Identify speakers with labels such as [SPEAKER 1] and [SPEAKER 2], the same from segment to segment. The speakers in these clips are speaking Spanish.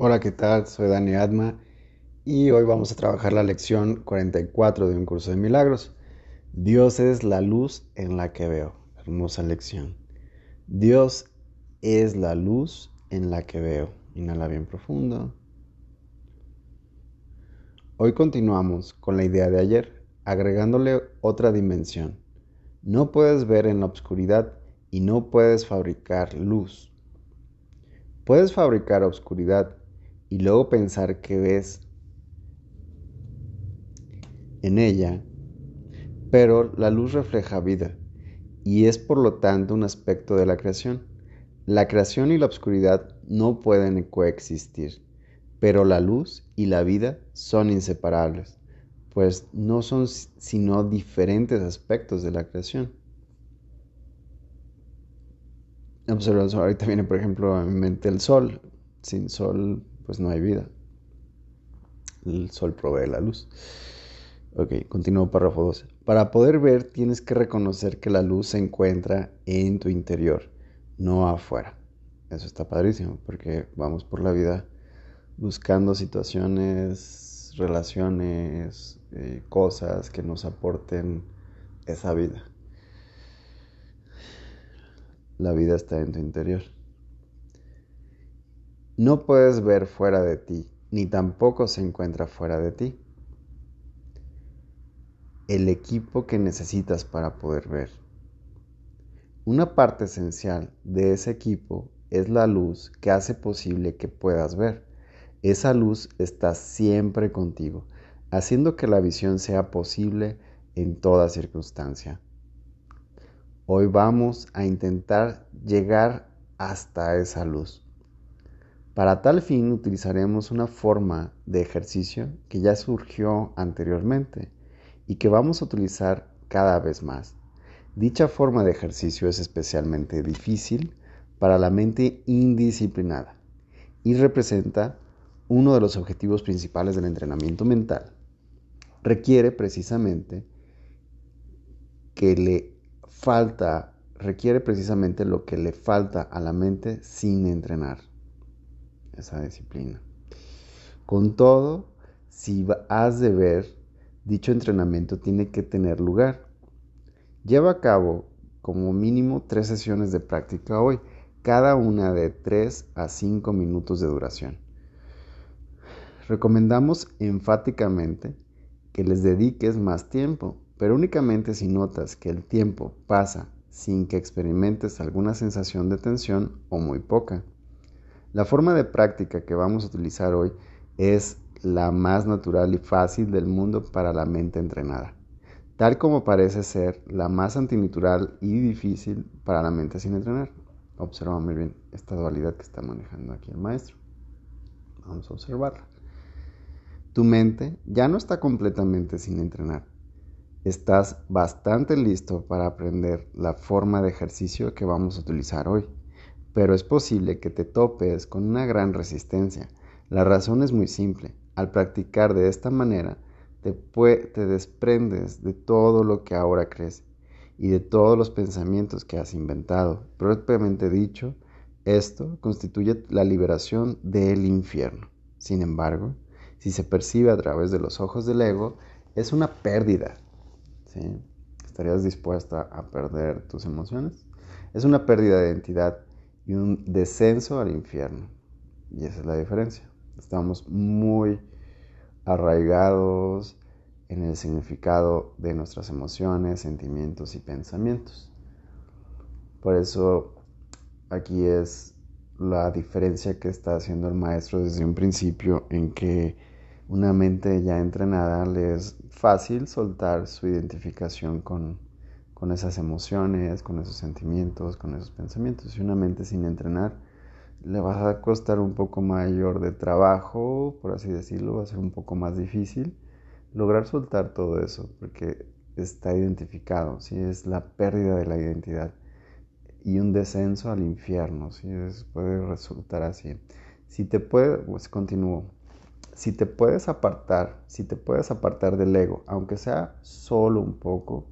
[SPEAKER 1] Hola, ¿qué tal? Soy Dani Adma y hoy vamos a trabajar la lección 44 de un curso de milagros. Dios es la luz en la que veo. Hermosa lección. Dios es la luz en la que veo. Inhala bien profundo. Hoy continuamos con la idea de ayer, agregándole otra dimensión. No puedes ver en la oscuridad y no puedes fabricar luz. Puedes fabricar oscuridad y luego pensar que ves en ella, pero la luz refleja vida y es por lo tanto un aspecto de la creación. La creación y la oscuridad no pueden coexistir, pero la luz y la vida son inseparables, pues no son sino diferentes aspectos de la creación. Observamos, ahorita viene por ejemplo a mi mente el sol. Sin sol pues no hay vida. El sol provee la luz. Ok, continúo párrafo 12. Para poder ver tienes que reconocer que la luz se encuentra en tu interior, no afuera. Eso está padrísimo porque vamos por la vida buscando situaciones, relaciones, eh, cosas que nos aporten esa vida. La vida está en tu interior. No puedes ver fuera de ti, ni tampoco se encuentra fuera de ti. El equipo que necesitas para poder ver. Una parte esencial de ese equipo es la luz que hace posible que puedas ver. Esa luz está siempre contigo, haciendo que la visión sea posible en toda circunstancia. Hoy vamos a intentar llegar hasta esa luz. Para tal fin utilizaremos una forma de ejercicio que ya surgió anteriormente y que vamos a utilizar cada vez más. Dicha forma de ejercicio es especialmente difícil para la mente indisciplinada y representa uno de los objetivos principales del entrenamiento mental. Requiere precisamente que le falta, requiere precisamente lo que le falta a la mente sin entrenar esa disciplina. Con todo, si has de ver, dicho entrenamiento tiene que tener lugar. Lleva a cabo como mínimo tres sesiones de práctica hoy, cada una de 3 a 5 minutos de duración. Recomendamos enfáticamente que les dediques más tiempo, pero únicamente si notas que el tiempo pasa sin que experimentes alguna sensación de tensión o muy poca. La forma de práctica que vamos a utilizar hoy es la más natural y fácil del mundo para la mente entrenada, tal como parece ser la más antinatural y difícil para la mente sin entrenar. Observa muy bien esta dualidad que está manejando aquí el maestro. Vamos a observarla. Tu mente ya no está completamente sin entrenar. Estás bastante listo para aprender la forma de ejercicio que vamos a utilizar hoy pero es posible que te topes con una gran resistencia. La razón es muy simple. Al practicar de esta manera, te, desprendes de todo lo que ahora crees y de todos los pensamientos que has inventado. Propiamente dicho, esto constituye la liberación del infierno. Sin embargo, si se percibe a través de los ojos del ego, es una pérdida. ¿sí? ¿Estarías dispuesta a perder tus emociones? Es una pérdida de identidad y un descenso al infierno. Y esa es la diferencia. Estamos muy arraigados en el significado de nuestras emociones, sentimientos y pensamientos. Por eso aquí es la diferencia que está haciendo el maestro desde un principio en que una mente ya entrenada le es fácil soltar su identificación con con esas emociones, con esos sentimientos, con esos pensamientos. Y una mente sin entrenar le va a costar un poco mayor de trabajo, por así decirlo, va a ser un poco más difícil lograr soltar todo eso, porque está identificado, ¿sí? es la pérdida de la identidad y un descenso al infierno, ¿sí? puede resultar así. Si te puedes, pues si te puedes apartar, si te puedes apartar del ego, aunque sea solo un poco,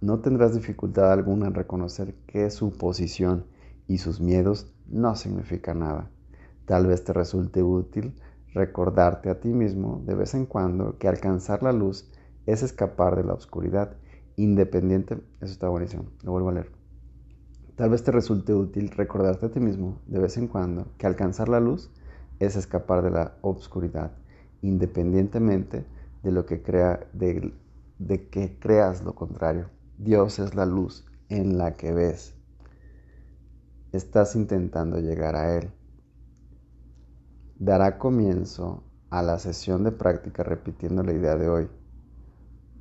[SPEAKER 1] no tendrás dificultad alguna en reconocer que su posición y sus miedos no significan nada. Tal vez te resulte útil recordarte a ti mismo de vez en cuando que alcanzar la luz es escapar de la oscuridad, independiente, eso está buenísimo, lo vuelvo a leer. Tal vez te resulte útil recordarte a ti mismo de vez en cuando que alcanzar la luz es escapar de la oscuridad, independientemente de lo que crea, de, de que creas lo contrario. Dios es la luz en la que ves. Estás intentando llegar a Él dará comienzo a la sesión de práctica repitiendo la idea de hoy.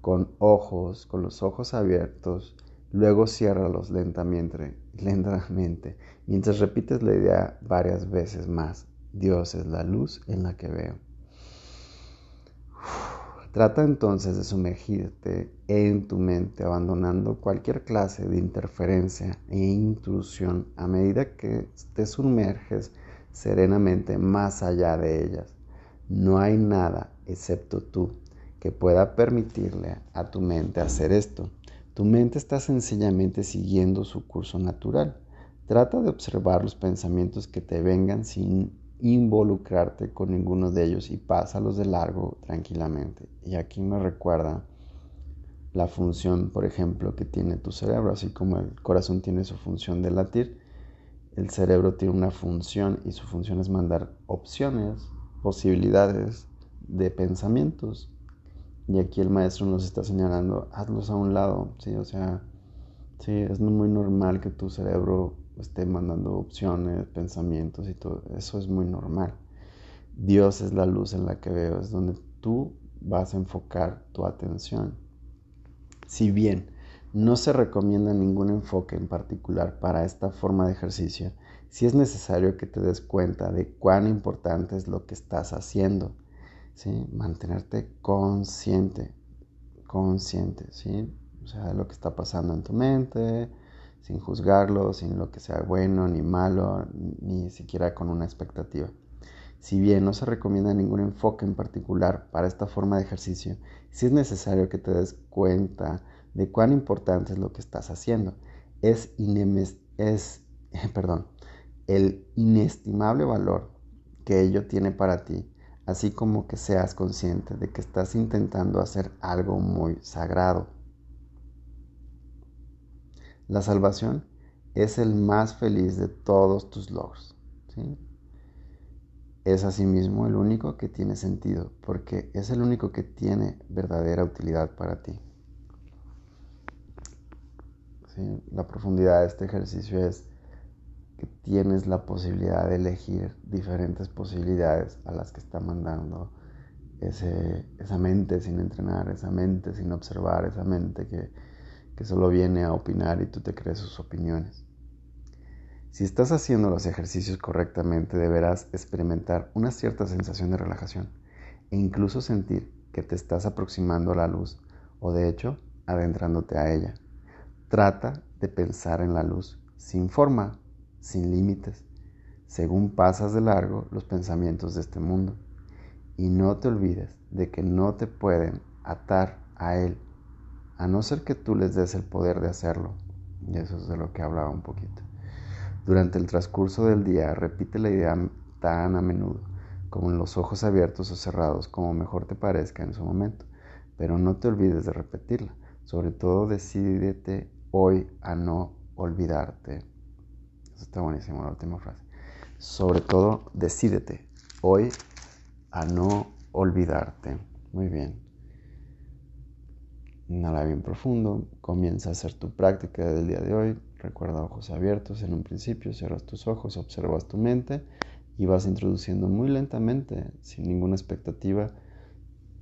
[SPEAKER 1] Con ojos, con los ojos abiertos, luego ciérralos lentamente, lentamente, mientras repites la idea varias veces más. Dios es la luz en la que veo. Trata entonces de sumergirte en tu mente, abandonando cualquier clase de interferencia e intrusión a medida que te sumerges serenamente más allá de ellas. No hay nada excepto tú que pueda permitirle a tu mente hacer esto. Tu mente está sencillamente siguiendo su curso natural. Trata de observar los pensamientos que te vengan sin involucrarte con ninguno de ellos y pásalos de largo tranquilamente. Y aquí me recuerda la función, por ejemplo, que tiene tu cerebro, así como el corazón tiene su función de latir el cerebro tiene una función y su función es mandar opciones, posibilidades de pensamientos. Y aquí el maestro nos está señalando, hazlos a un lado, ¿sí? O sea, sí, es muy normal que tu cerebro esté mandando opciones, pensamientos y todo. Eso es muy normal. Dios es la luz en la que veo, es donde tú vas a enfocar tu atención. Si bien no se recomienda ningún enfoque en particular para esta forma de ejercicio si es necesario que te des cuenta de cuán importante es lo que estás haciendo. ¿sí? Mantenerte consciente, consciente, ¿sí? O sea, de lo que está pasando en tu mente, sin juzgarlo, sin lo que sea bueno ni malo, ni siquiera con una expectativa. Si bien no se recomienda ningún enfoque en particular para esta forma de ejercicio, si es necesario que te des cuenta de cuán importante es lo que estás haciendo. Es, el inestimable valor que ello tiene para ti, así como que seas consciente de que estás intentando hacer algo muy sagrado. La salvación es el más feliz de todos tus logros. Es asimismo el único que tiene sentido, porque es el único que tiene verdadera utilidad para ti. La profundidad de este ejercicio es que tienes la posibilidad de elegir diferentes posibilidades a las que está mandando esa mente sin entrenar, esa mente sin observar, esa mente que, que solo viene a opinar y tú te crees sus opiniones. Si estás haciendo los ejercicios correctamente, deberás experimentar una cierta sensación de relajación e incluso sentir que te estás aproximando a la luz o de hecho adentrándote a ella. Trata de pensar en la luz, sin forma, sin límites, según pasas de largo los pensamientos de este mundo. Y no te olvides de que no te pueden atar a Él, a no ser que tú les des el poder de hacerlo. Y eso es de lo que hablaba un poquito. Durante el transcurso del día, repite la idea tan a menudo, como en los ojos abiertos o cerrados, como mejor te parezca en su momento. Pero no te olvides de repetirla. Sobre todo, decídete hoy a no olvidarte. Eso está buenísimo la última frase. Sobre todo, decídete hoy a no olvidarte. Muy bien. Inhala bien profundo. Comienza a hacer tu práctica del día de hoy. Recuerda ojos abiertos en un principio. Cierras tus ojos, observas tu mente y vas introduciendo muy lentamente, sin ninguna expectativa,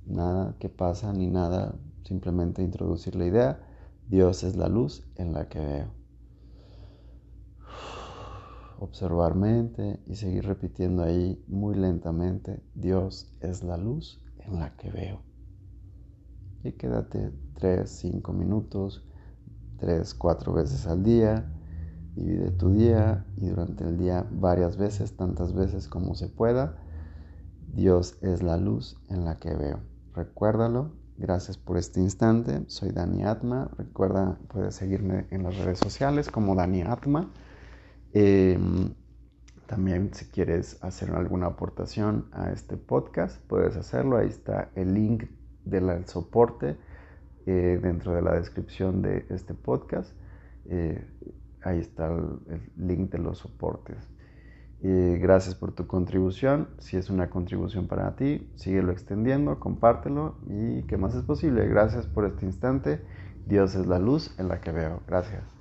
[SPEAKER 1] nada que pasa ni nada. Simplemente introducir la idea Dios es la luz en la que veo. Observar mente y seguir repitiendo ahí muy lentamente, Dios es la luz en la que veo. Y quédate 3, 5 minutos, 3, 4 veces al día. Divide tu día y durante el día varias veces, tantas veces como se pueda. Dios es la luz en la que veo. Recuérdalo Gracias por este instante. Soy Dani Atma. Recuerda, puedes seguirme en las redes sociales como Dani Atma. Em, También si quieres hacer alguna aportación a este podcast, puedes hacerlo. Ahí está el link del soporte eh, dentro de la descripción de este podcast. Eh, ahí está el, link de los soportes. gracias por tu contribución. Si es una contribución para ti, síguelo extendiendo, compártelo y que más es posible. Gracias por este instante. Dios es la luz en la que veo. Gracias.